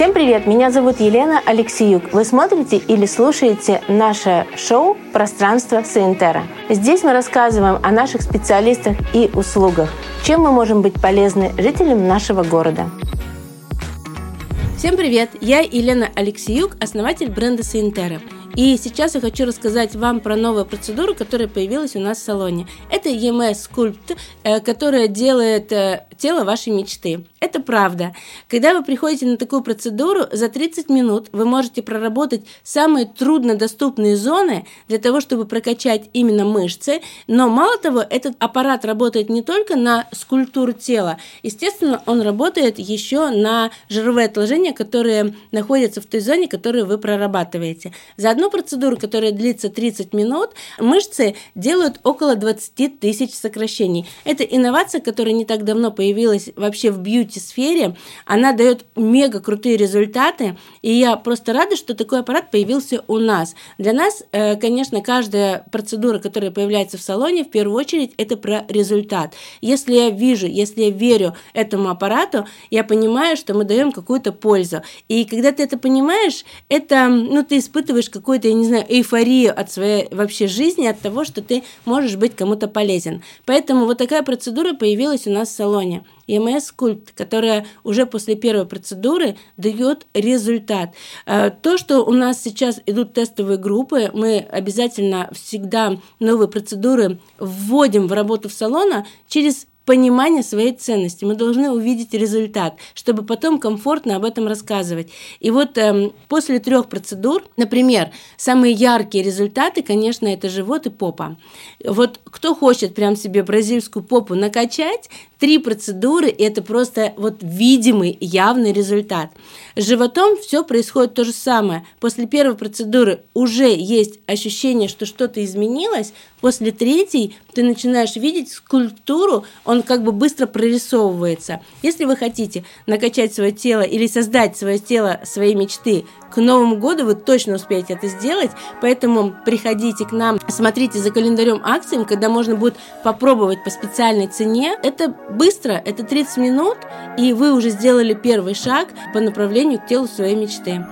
Всем привет! Меня зовут Елена Алексеюк. Вы смотрите или слушаете наше шоу «Пространство Саинтера». Здесь мы рассказываем о наших специалистах и услугах, чем мы можем быть полезны жителям нашего города. Всем привет! Я Елена Алексеюк, основатель бренда Саинтера – и сейчас я хочу рассказать вам про новую процедуру, которая появилась у нас в салоне. Это EMS Sculpt, э, которая делает э, тело вашей мечты. Это правда. Когда вы приходите на такую процедуру, за 30 минут вы можете проработать самые труднодоступные зоны для того, чтобы прокачать именно мышцы. Но мало того, этот аппарат работает не только на скульптуру тела. Естественно, он работает еще на жировые отложения, которые находятся в той зоне, которую вы прорабатываете. Заодно одну процедуру, которая длится 30 минут, мышцы делают около 20 тысяч сокращений. Это инновация, которая не так давно появилась вообще в бьюти-сфере. Она дает мега крутые результаты, и я просто рада, что такой аппарат появился у нас. Для нас, э, конечно, каждая процедура, которая появляется в салоне, в первую очередь, это про результат. Если я вижу, если я верю этому аппарату, я понимаю, что мы даем какую-то пользу. И когда ты это понимаешь, это, ну, ты испытываешь какую какую-то, я не знаю, эйфорию от своей вообще жизни, от того, что ты можешь быть кому-то полезен. Поэтому вот такая процедура появилась у нас в салоне. EMS Скульпт, которая уже после первой процедуры дает результат. Э, то, что у нас сейчас идут тестовые группы, мы обязательно всегда новые процедуры вводим в работу в салона через понимание своей ценности. Мы должны увидеть результат, чтобы потом комфортно об этом рассказывать. И вот эм, после трех процедур, например, самые яркие результаты, конечно, это живот и попа. Вот кто хочет прям себе бразильскую попу накачать, три процедуры, это просто вот видимый, явный результат. С животом все происходит то же самое. После первой процедуры уже есть ощущение, что что-то изменилось, после третьей ты начинаешь видеть скульптуру, он как бы быстро прорисовывается. Если вы хотите накачать свое тело или создать свое тело своей мечты к Новому году, вы точно успеете это сделать, поэтому приходите к нам, смотрите за календарем акций, когда можно будет попробовать по специальной цене. Это быстро, это 30 минут, и вы уже сделали первый шаг по направлению к телу своей мечты.